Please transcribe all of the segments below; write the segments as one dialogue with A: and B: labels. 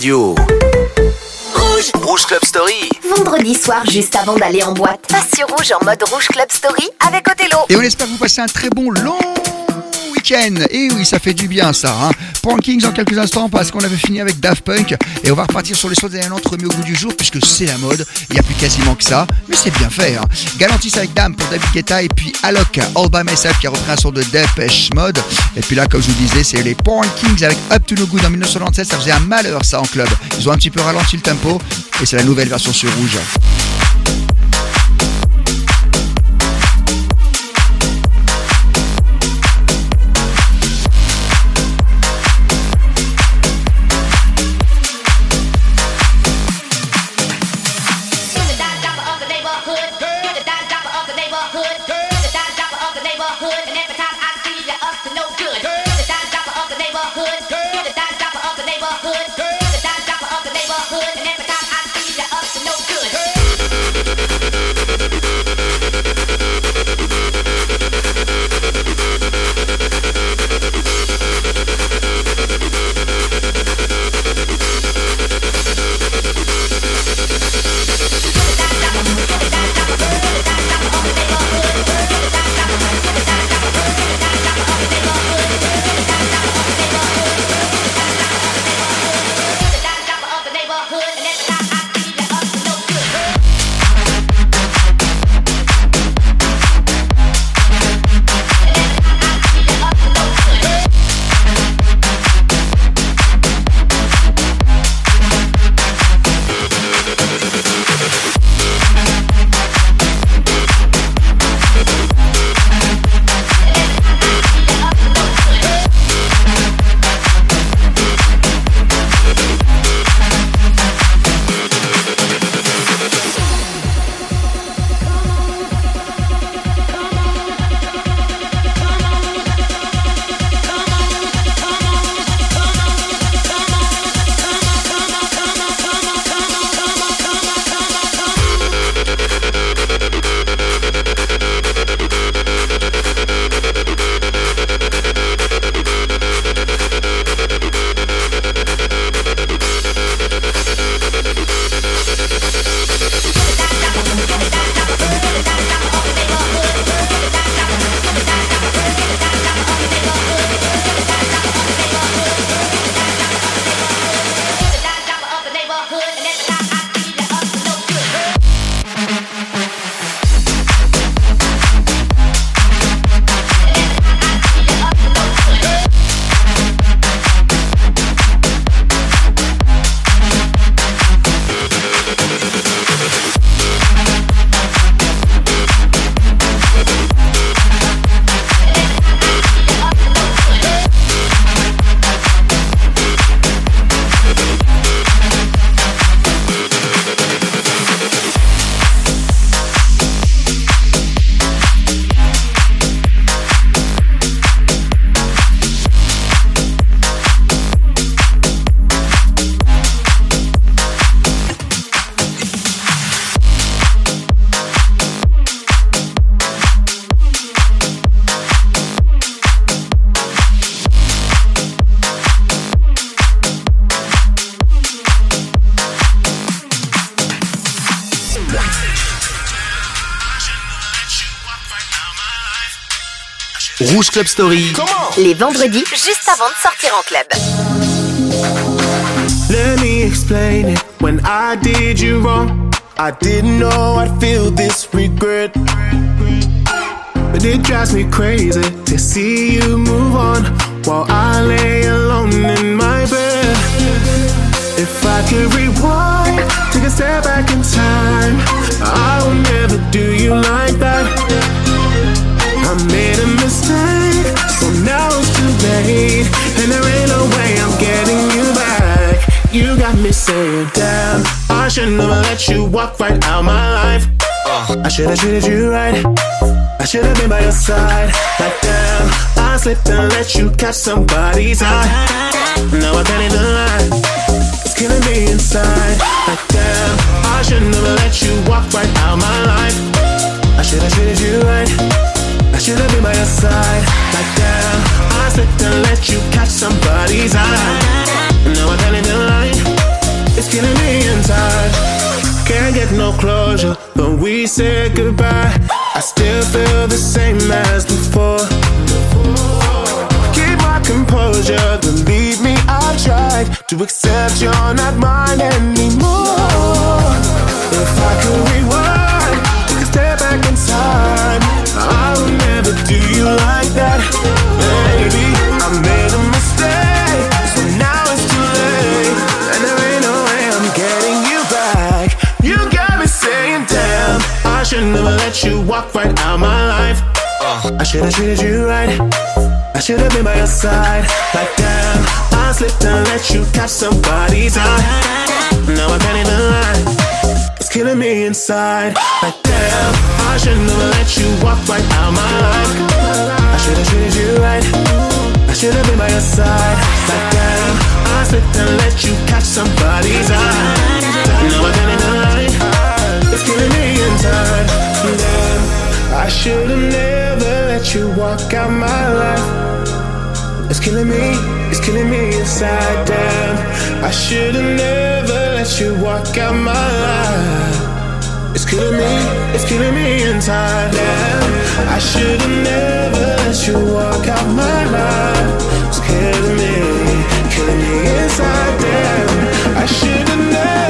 A: radio. Rouge Rouge Club Story
B: Vendredi soir, juste avant d'aller en boîte, passe sur Rouge en mode Rouge Club Story avec Othello.
C: Et on espère que vous passez un très bon long Et oui, ça fait du bien ça. Hein. Kings en quelques instants parce qu'on avait fini avec Daft Punk. Et on va repartir sur les choses entre remis au goût du jour puisque c'est la mode. Il n'y a plus quasiment que ça. Mais c'est bien fait. Hein. Galantis avec Dame pour David Guetta et puis Alok, All By Myself qui a repris un son de Depeche Mode. Et puis là, comme je vous disais, c'est les Kings avec Up to No Good en 1997. Ça faisait un malheur ça en club. Ils ont un petit peu ralenti le tempo. Et c'est la nouvelle version sur rouge.
A: Rouge Club Story.
B: Les vendredis, juste avant de sortir en club.
D: Let me explain it. When I did you wrong, I didn't know I'd feel this regret. But it drives me crazy to see you move on while I lay alone in my bed. If I could rewind, take a step back in time, I will never do you like that. You got me saying, damn, I should never let you walk right out my life. Uh. I should have treated you right. I should have been by your side. Like damn, I slipped and let you catch somebody's eye. Now I can't even lie. It's killing me inside. Like damn, I should never let you walk right out my life. I should have treated you right. I should have been by your side. Like damn, I slipped and let you catch somebody's eye. Now I'm telling the line, it's killing me inside. Can't get no closure, but we said goodbye. I still feel the same as before. Keep my composure, believe me, I've tried to accept you're not mine anymore. Walk right out my life. I should have treated you right. I should have been by your side. Like damn, I slipped and let you catch somebody's eye. Now I can't even lie. It's killing me inside. Like damn, I should never let you walk right out my life. I should have treated you right. I should have been by your side. Like damn, I slipped and let you catch somebody's eye. Now I can't even lie. It's killing me inside. Damn, I should have never let you walk out my life. It's killing me, it's killing me inside. Damn, I should have never let you walk out my life. It's killing me, it's killing me inside. Damn, I should have never let you walk out my life. It's killing me, killing me inside. Damn, I should have never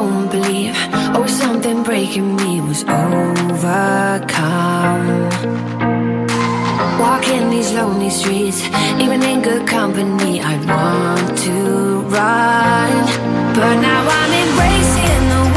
E: own belief. Oh, something breaking me was overcome. Walking these lonely streets, even in good company, I want to run. But now I'm embracing the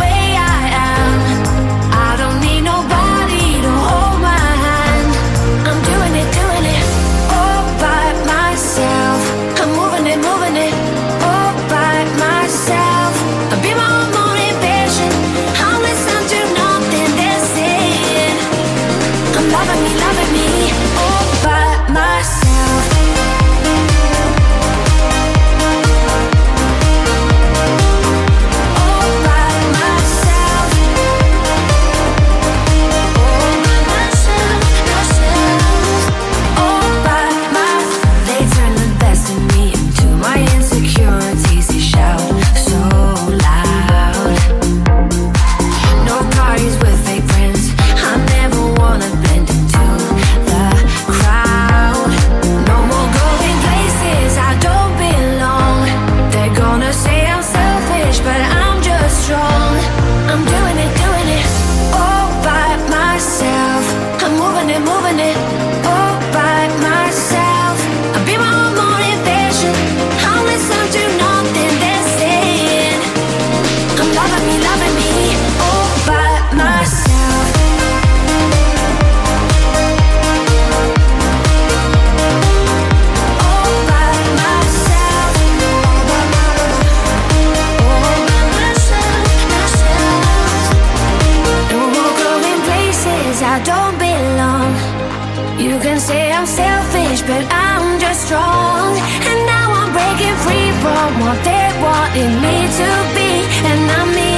E: I'm selfish, but I'm just strong. And now I'm breaking free from what they wanted me to be. And I'm me,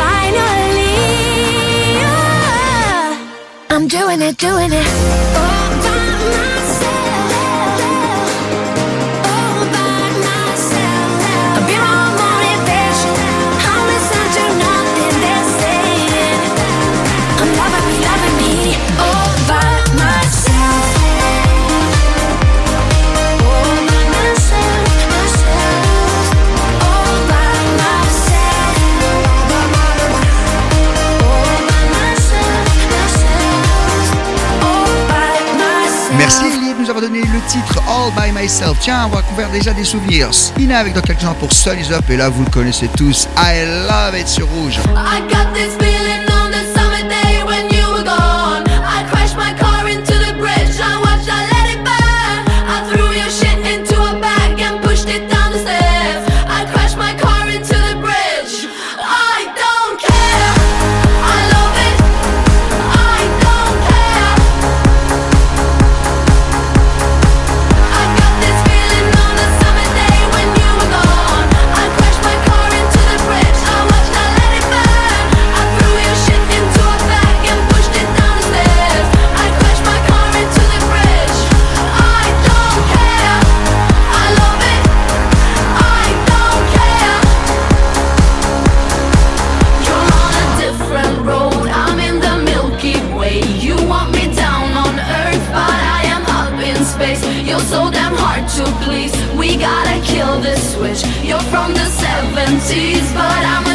E: finally. I'm doing it, doing it.
F: nous avoir
G: donné le titre All By Myself. Tiens, on va couvrir déjà des souvenirs. Spina avec dans quelques pour Sun Is Up. Et là, vous le connaissez tous. I love it sur rouge.
H: trees, but I'm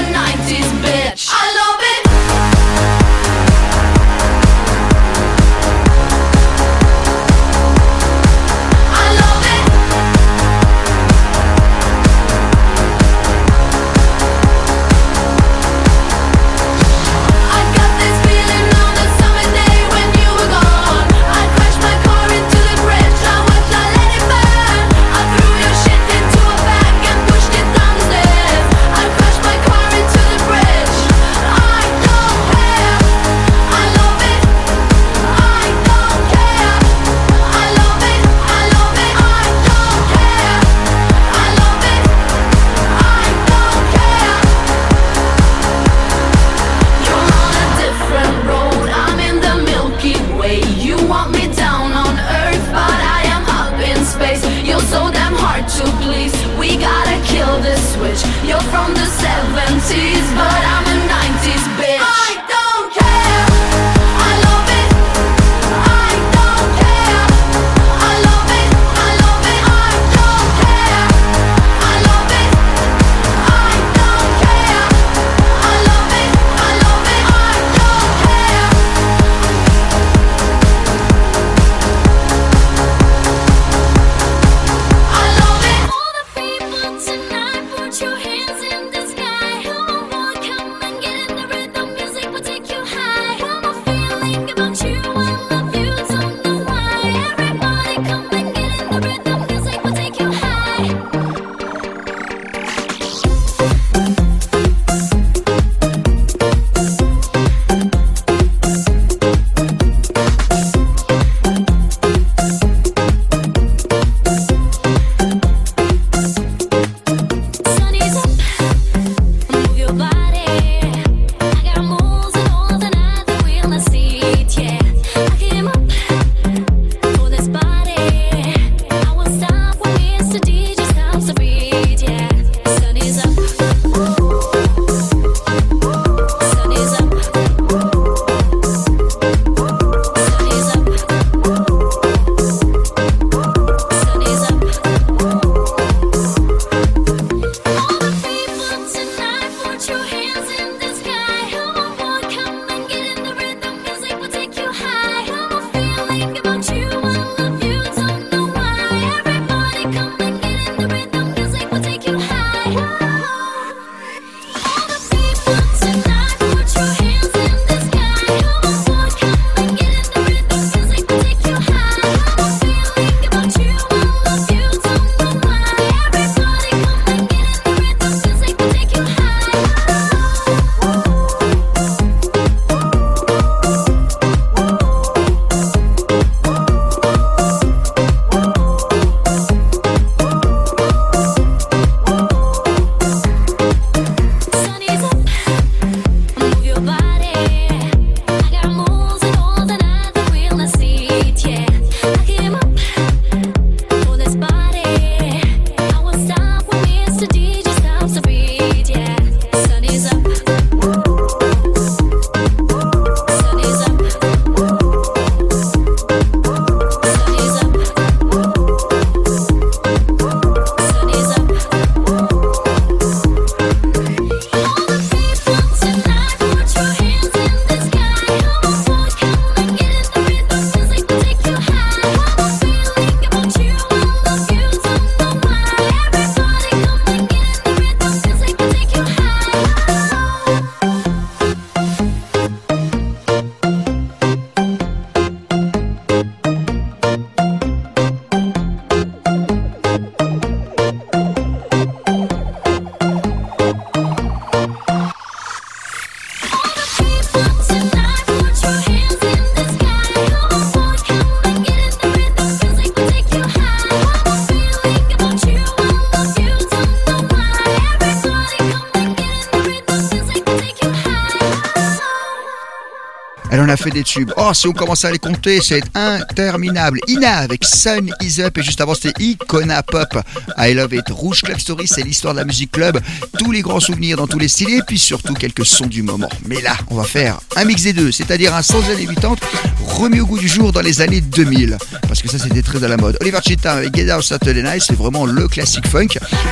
I: des tubes. Oh, si on commence à les compter, c'est interminable. Ina avec Sun Is Up et juste avant c'était Icona Pop. I Love It. Rouge Club Story, c'est l'histoire de la musique club. Tous les grands souvenirs dans tous les styles et puis surtout quelques sons du moment. Mais là, on va faire un mix des deux, c'est-à-dire un sans années 80 remis au goût du jour dans les années 2000 parce que ça c'était très à la mode. Oliver Cheatham avec Get Out Saturday Night, c'est vraiment le classique funk.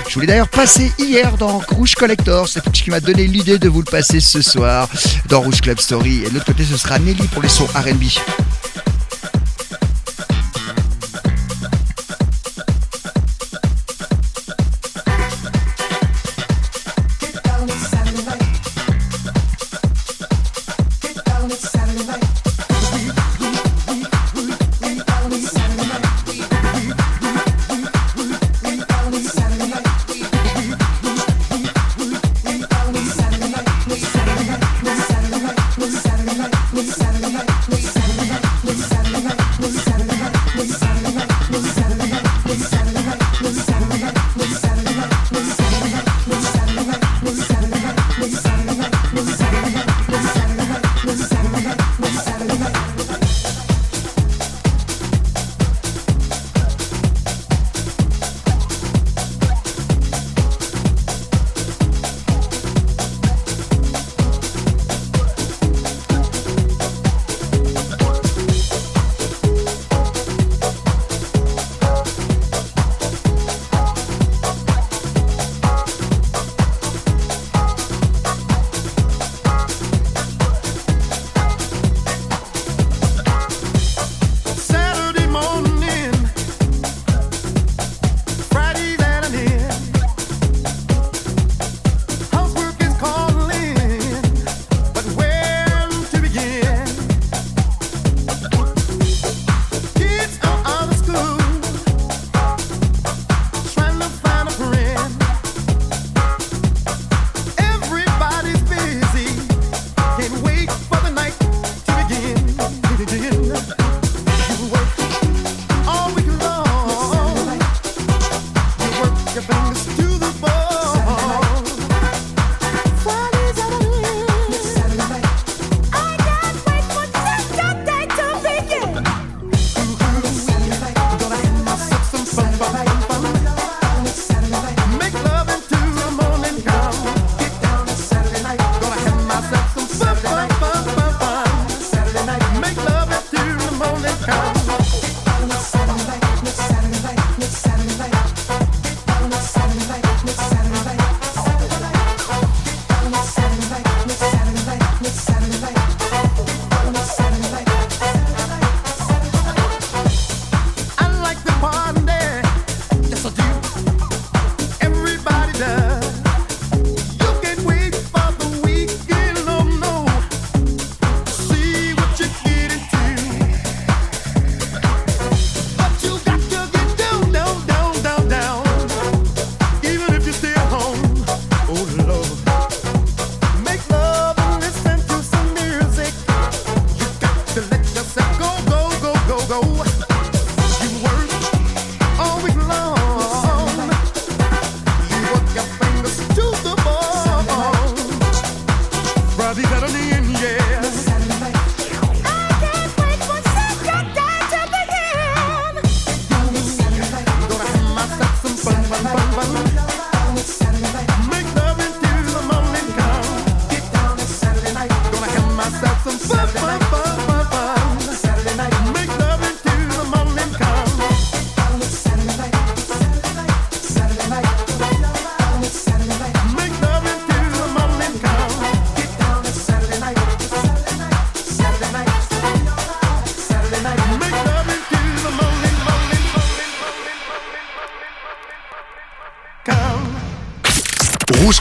I: Je voulais d'ailleurs passer hier dans Rouge Collector, c'est ce qui m'a donné l'idée de vous le passer ce soir dans Rouge Club Story. Et de l'autre côté, ce sera Nelly pour les sons RB.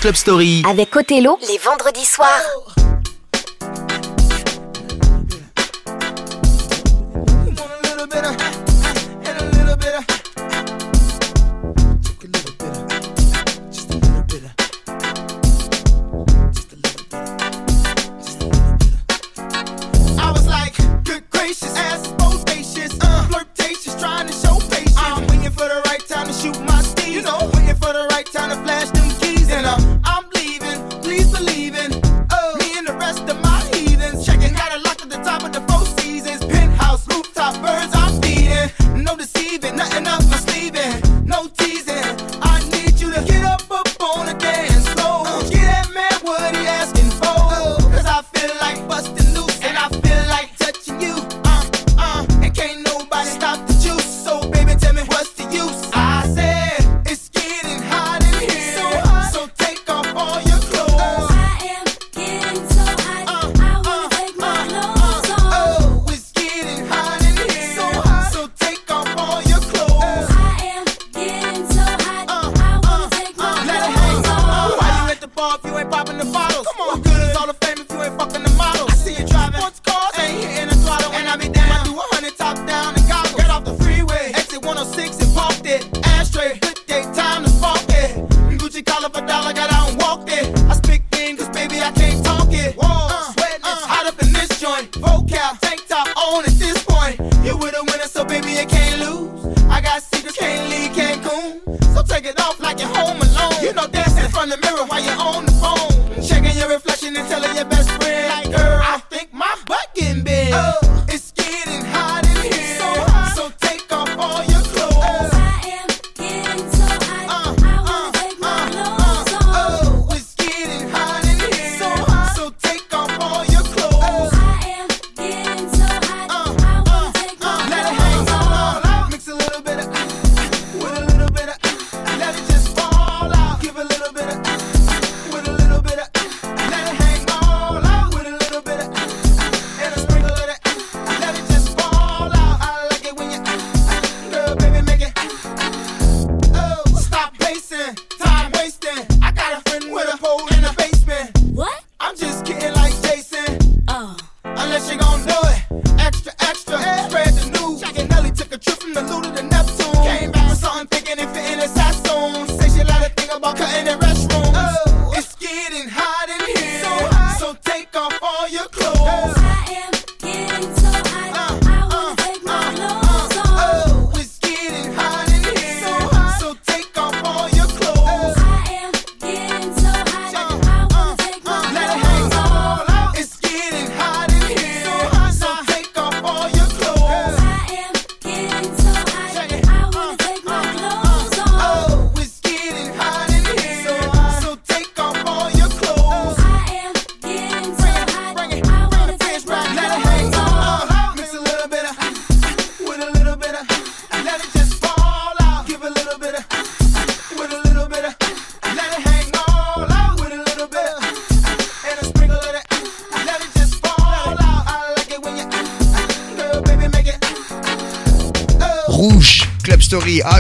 A: Club Story.
J: Avec Othello, les vendredis soirs.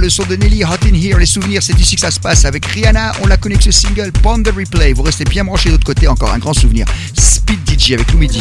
F: le son de Nelly Hot in Here, les souvenirs, c'est ici que ça se passe avec Rihanna. On la connaît que ce single, Pond the Replay. Vous restez bien branchés de l'autre côté, encore un grand souvenir. Speed DJ avec
G: Louis D.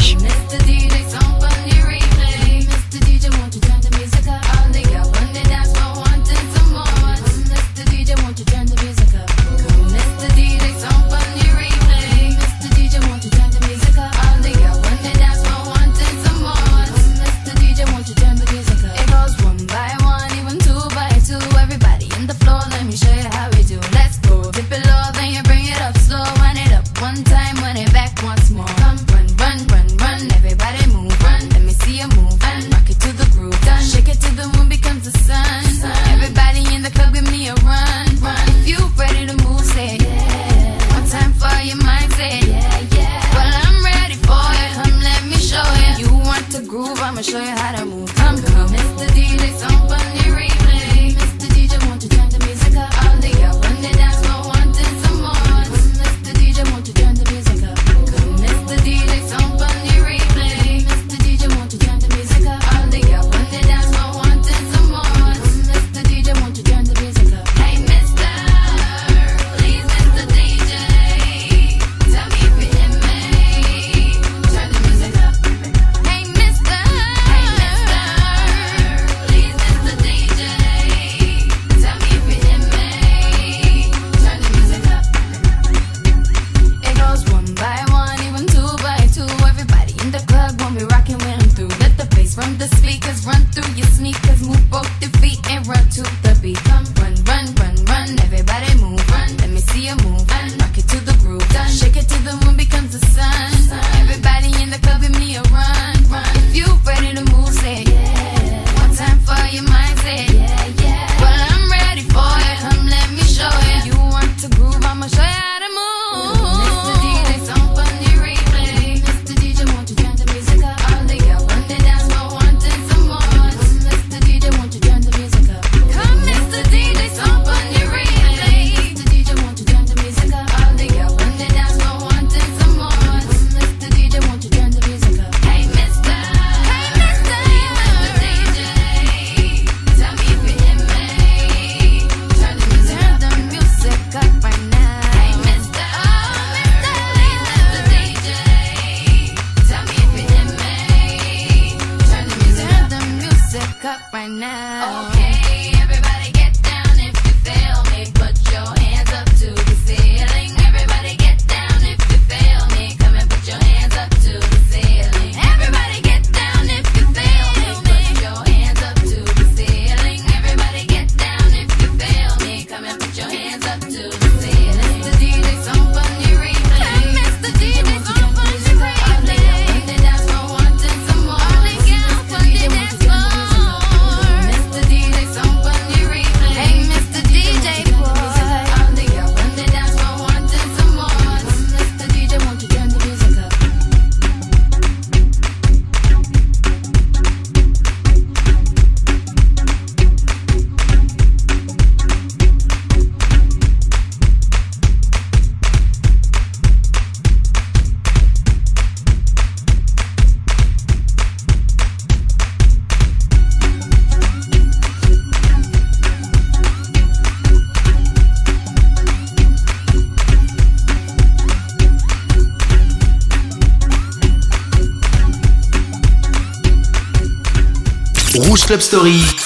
G: Story.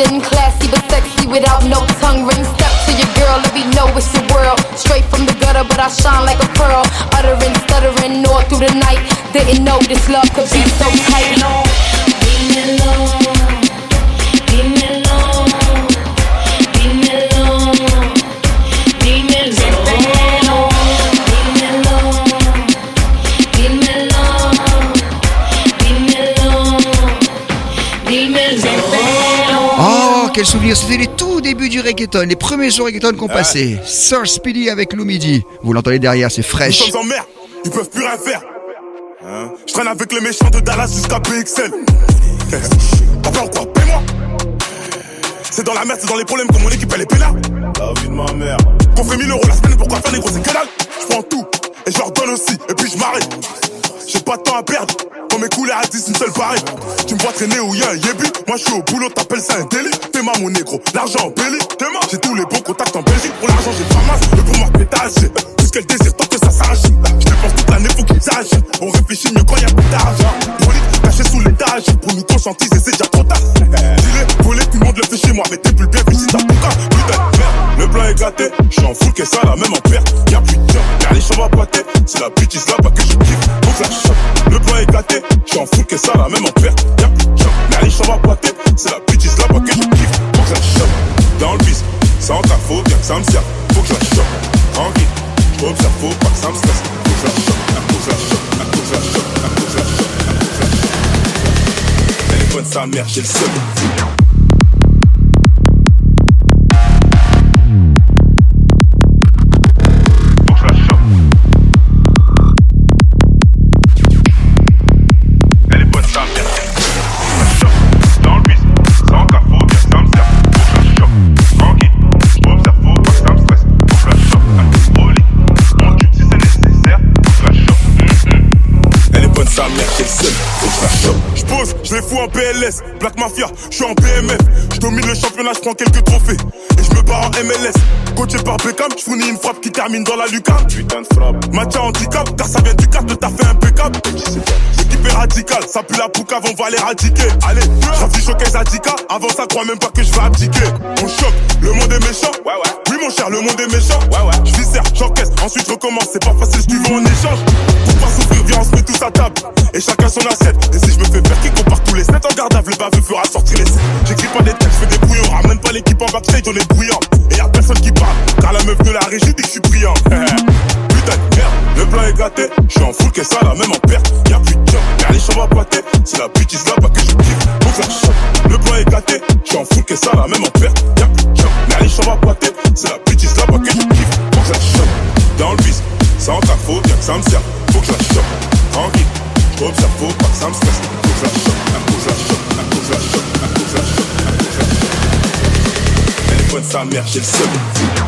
K: Want classy but sexy without no tongue ring. Step to your girl, let me know it's your world. Straight from the gutter, but I shine like a pearl. Uttering, stuttering all through the night. Didn't know this love could be
F: C'était les tout débuts du reggaeton, les premiers jours reggaeton qu'on passait. Sir Speedy avec Lou Midi. Vous l'entendez derrière, c'est
L: Nous
F: fraîche.
L: sommes en mer, ils peuvent plus rien faire. Hein? Je traîne avec les méchants de Dallas jusqu'à PXL. Ou quoi Paie-moi C'est dans la merde, c'est dans les problèmes que mon équipe elle est pénale. La vie de ma mère. Qu'on fait 1000 euros la semaine, pourquoi faire des gros c'est que dalle Je prends tout et je leur donne aussi, et puis je m'arrête. J'ai pas de temps à perdre. Quand mes couleurs 10, une seule pareille. Tu me vois traîner où y'a un yébi. Moi je suis au boulot, t'appelles ça un délit. T'es ma mon négro, l'argent en belly. Ma. J'ai tous les bons contacts en Belgique. Pour l'argent, j'ai pas masse. Le pour moi, pétage. Tout ce qu'elle désire, tant que ça s'arrache. Je dépense toute l'année, faut qu'ils s'arrachent. On réfléchit mieux quand y'a plus d'argent. Brolique, caché sous l'étage. Pour nous conscientiser, c'est déjà trop tard. Tiré, volé, tout le monde le fait chez moi. Mais t'es plus le bienvenu si t'as. Putain. Le plan est gâté. J'suis en qu'est-ce ça, la même en perte. Y'a plus de job. Les chambres à boiter. C'est la bêtise là-bas que je kiffe. Faut que ça chope. Le plan est gâté. J'suis en full, qu'est-ce ça, la même en perte. Y'a plus de boiter. C'est la bêtise là-bas que je kiffe. Faut que ça chope. Dans le bis. Sans ta faut bien que ça me serve. Faut que ça chope. Tranquille. J'observe, faut pas que ça me stresse. Faut que ça que ça chope. Faut que ça chope. Faut que ça chope. Faut que ça chope. Elle sa mère, j'ai le seum. En PLS. Black Mafia, je suis en BMF. Je domine le championnat, je prends quelques trophées. Barre en MLS. Coaché par Beckham, je fournis une frappe qui termine dans la lucarne. Putain de frappe. Match à handicap, car ça vient du cadre de fait impeccable. L'équipe est radicale, ça pue la poucave, on va l'éradiquer. Allez, j'affiche au 15 Adika. Avant ça, crois même pas que je vais abdiquer. On choque, le monde est méchant. Ouais, ouais. Oui, mon cher, le monde est méchant. Ouais, ouais. J'encaisse, ensuite je recommence. C'est pas facile, je veux en échange. Pour pas souffrir, viens, on se met tous à table. Et chacun son assiette. Et si je me fais faire qui compare tous les 7 en garde le baveux fera sortir les 7. J'écris pas des textes, je fais des brouillons. Ramène pas l'équipe en backstage, on est bruyant. Et y'a personne qui parle. Car la meuf de la régie dit que je suis brillant. Putain de merde, le plan est gâté. Je suis en full, qu'est-ce ça, la même en perte. Y'a plus de job, y'a les chambres à boiter. C'est la bêtise là-bas que je kiffe. Faut que ça chope. Le plan est gâté. Je suis en full, qu'est-ce ça, la même en perte. Y'a plus de job, y'a les chambres à boiter. C'est la bêtise là-bas que je kiffe. Faut que ça chope. Dans le bis, sans ta faut bien que ça me serve. Faut que je la chope. Tranquille. J'observe, faut pas que ça me stresse. Faut que je la chope. Faut que je la chope. Faut que je la chope. Chope. Elle est bonne sa mère, j'ai le seum.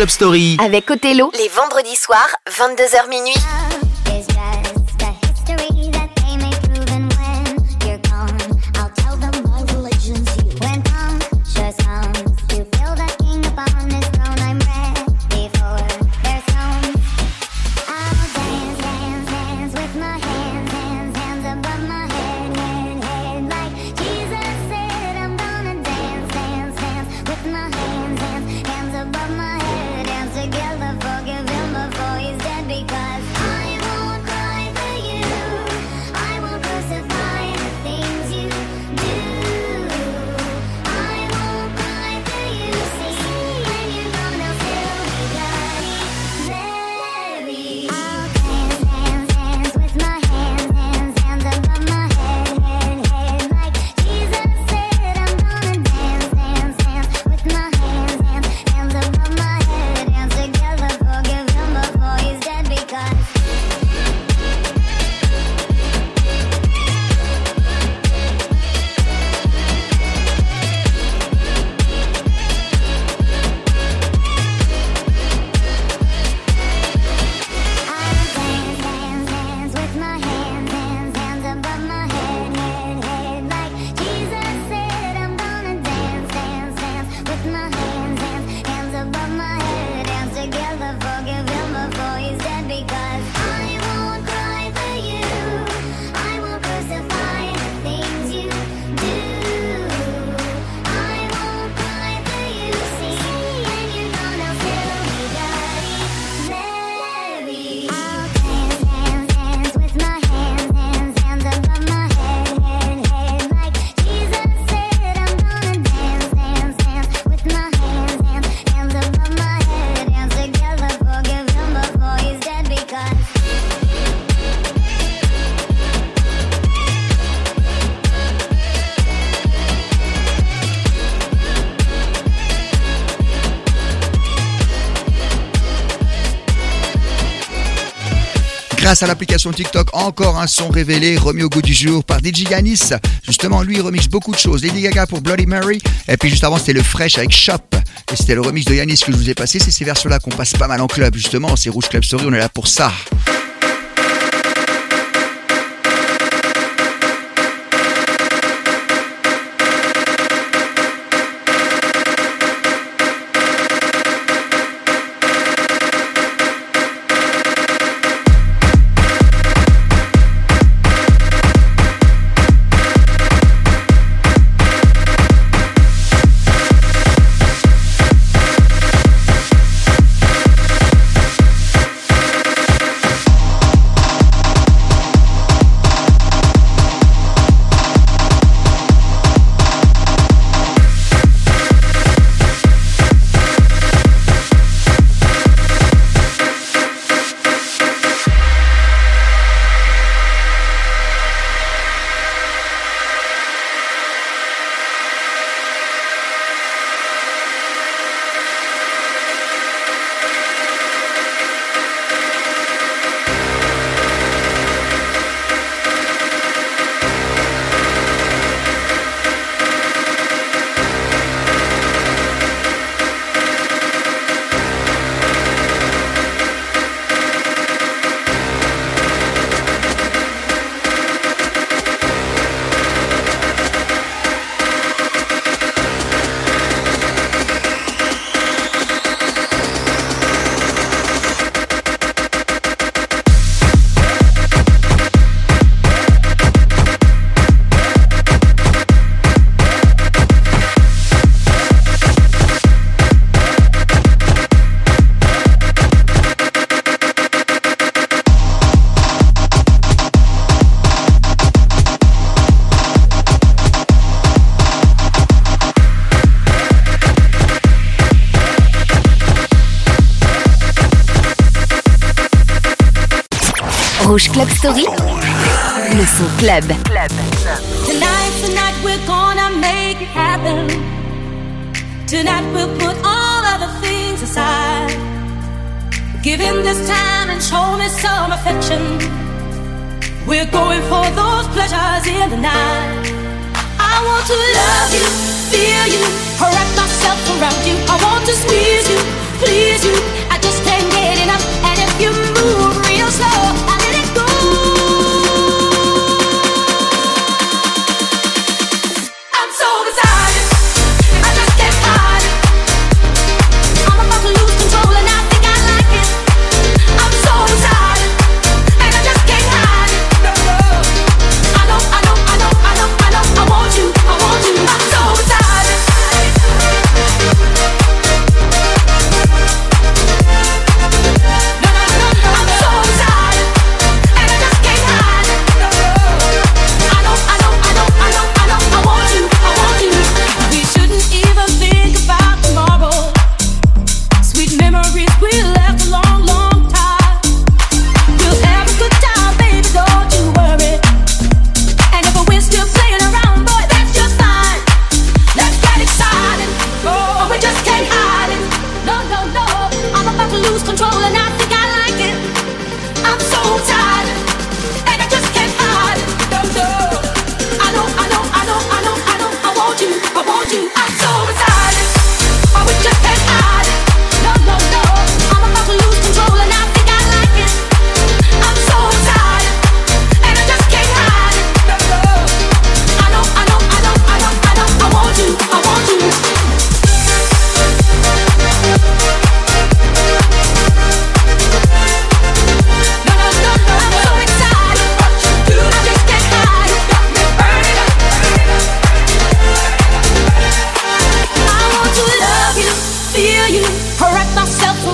G: Club Story.
M: Avec Othello, les vendredis soirs, 22h minuit.
F: Grâce à l'application TikTok, encore un son révélé, remis au goût du jour par DJ Yanis. Justement, lui, il remixe beaucoup de choses. Lady Gaga pour Bloody Mary. Et puis juste avant, c'était le Fresh avec Shop. Et c'était le remix de Yanis que je vous ai passé. C'est ces versions-là qu'on passe pas mal en club, justement. C'est Rouge Club Story, on est là pour ça.
B: Son club.
N: Tonight, tonight we're gonna make it happen. Tonight we'll put all other things aside. Give him this time and show me some affection. We're going for those pleasures in the night. I want to love you, feel you, wrap myself around you. I want to squeeze you, please you.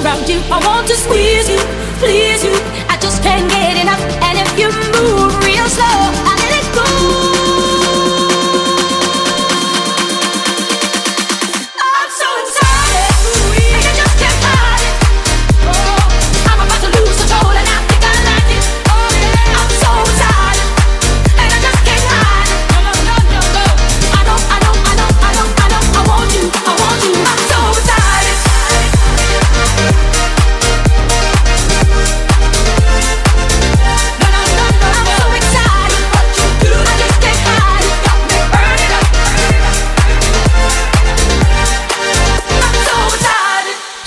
N: around you. I want to squeeze you, please you. I just can't get enough. And if you move real slow.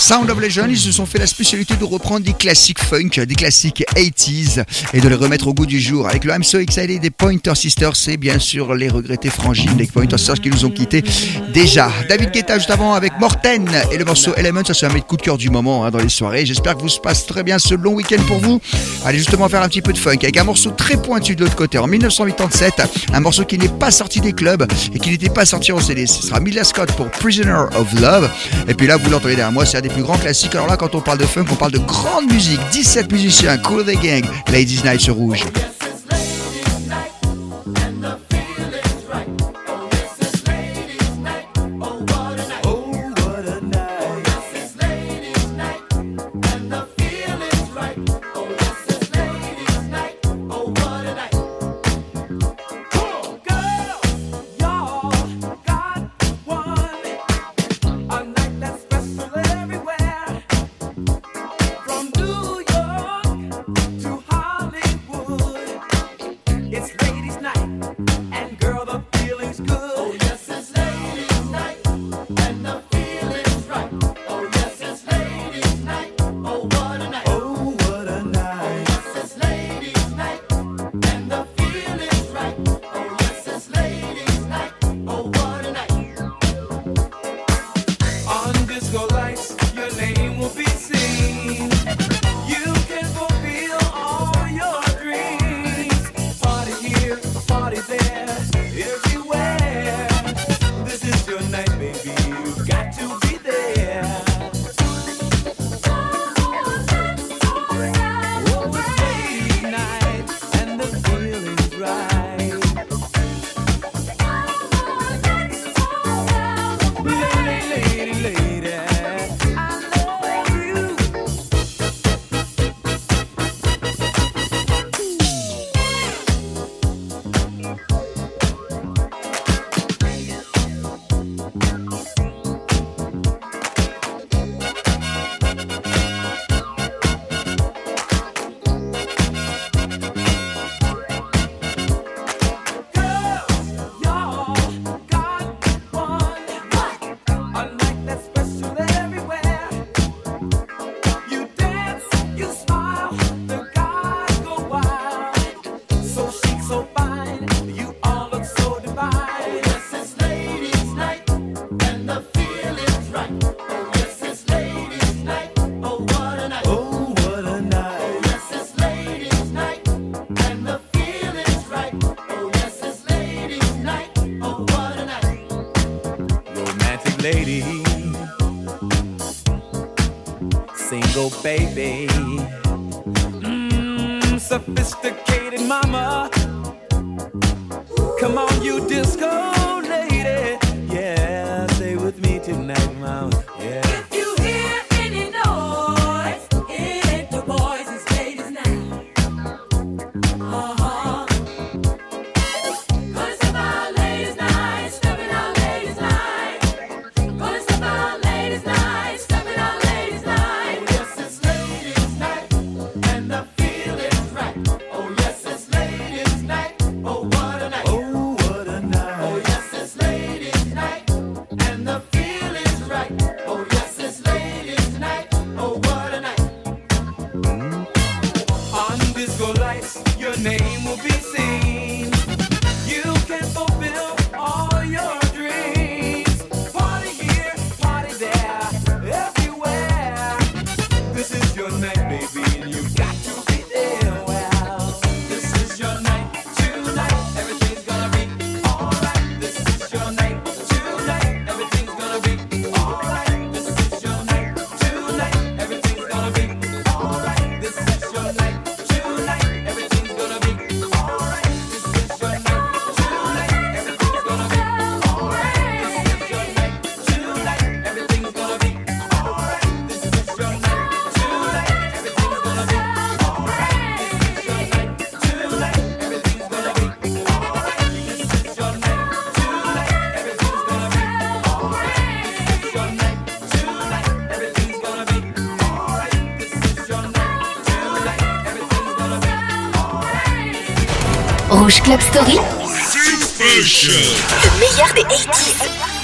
F: Sound of Legend, ils se sont fait la spécialité de reprendre des classiques funk, des classiques 80s et de les remettre au goût du jour. Avec le I'm So Excited des Pointer Sisters, c'est bien sûr les regrettés frangines des Pointer Sisters qui nous ont quittés déjà. David Guetta juste avant avec Morten et le morceau Element, ça c'est un coup de cœur du moment hein, dans les soirées. J'espère que vous se passe très bien ce long week-end pour vous. Allez justement faire un petit peu de funk avec un morceau très pointu de l'autre côté en 1987, un morceau qui n'est pas sorti des clubs et qui n'était pas sorti en CD. Ce sera Mila Scott pour Prisoner of Love. Et puis là, vous l'entendez derrière moi, c'est un des grands classiques. Alors là, quand on parle de funk, on parle de grande musique. 17 musiciens, Cool the Gang, Ladies Night sur Rouge.
O: Single baby, Mmm, sophisticated mama. Come on, you disco
M: Rouge Club Story. Le meilleur des 80s.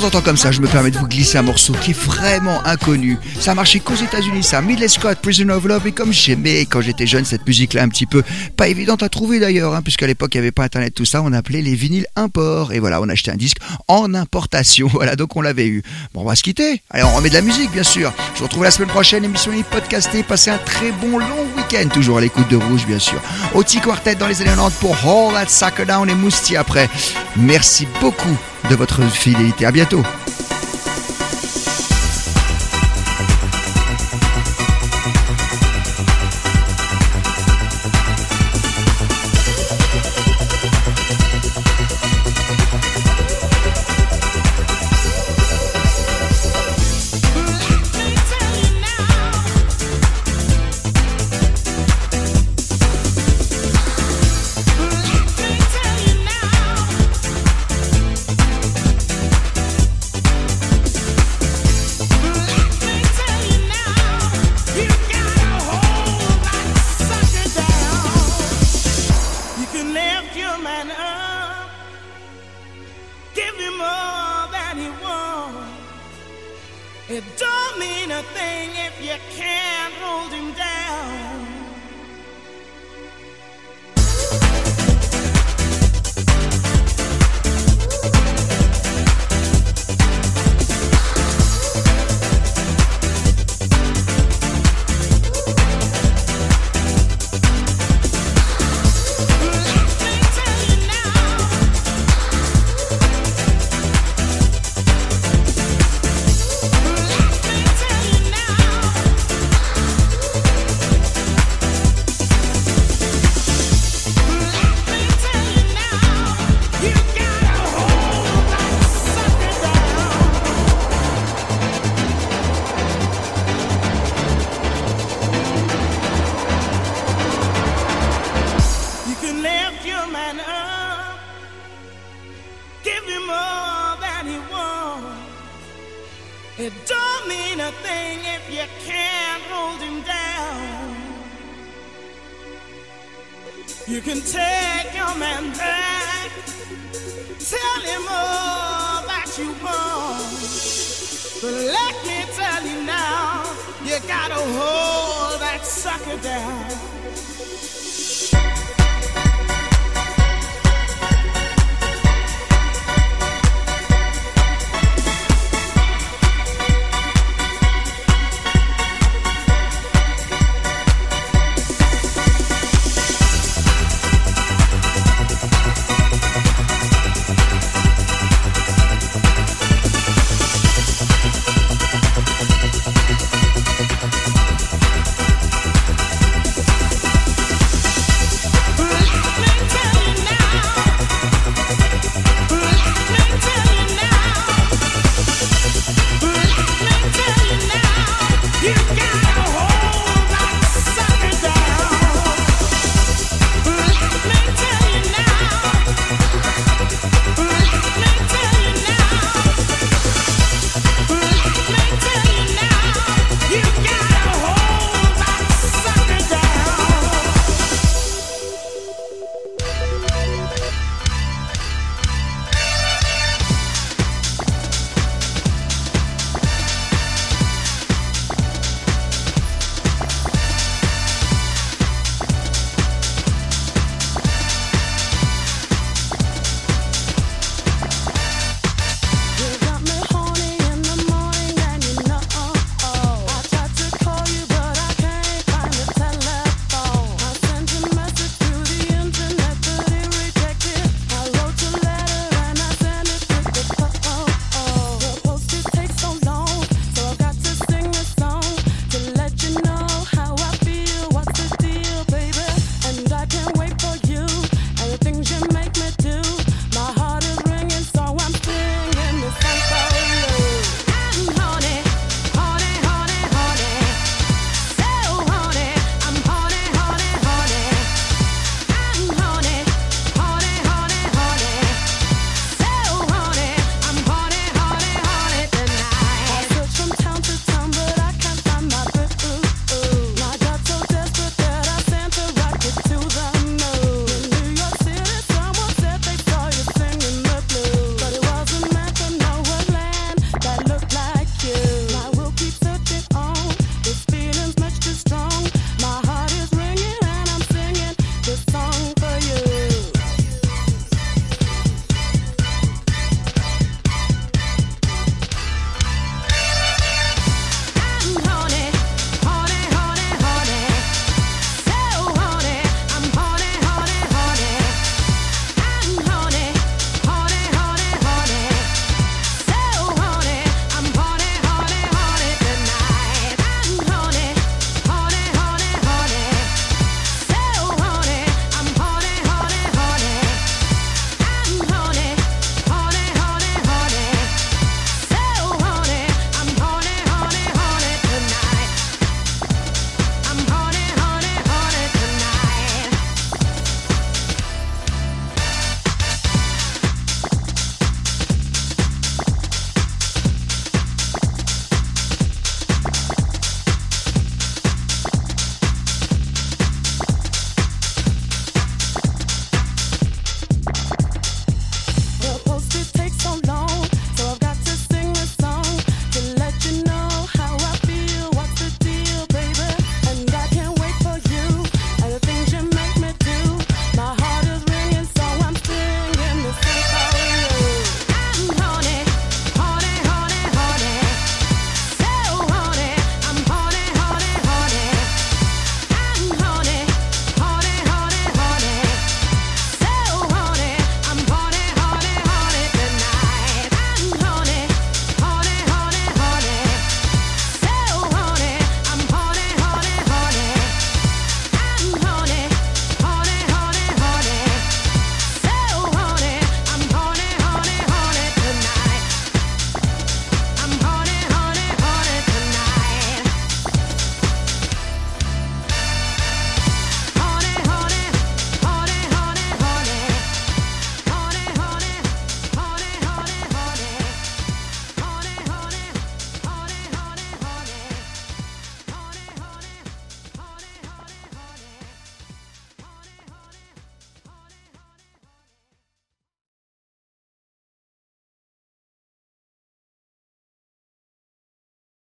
F: temps en temps comme ça, je me permets de vous glisser un morceau qui est vraiment inconnu. Ça a marché qu'aux États-Unis, ça. Midley Scott, Prisoner of Love. Et comme j'aimais quand j'étais jeune cette musique-là, un petit peu pas évidente à trouver d'ailleurs, hein, puisqu'à l'époque il n'y avait pas internet, tout ça, on appelait les vinyles import. Et voilà, on achetait un disque en importation. Voilà, donc on l'avait eu. Bon, on va se quitter. Allez, on remet de la musique, bien sûr. Je vous retrouve la semaine prochaine, émission libre podcastée. Passez un très bon long week-end, toujours à l'écoute de Rouge, bien sûr. Au Quartet dans les années 90 pour All That Sucker Down et Mousty après. Merci beaucoup de votre fidélité. À bientôt.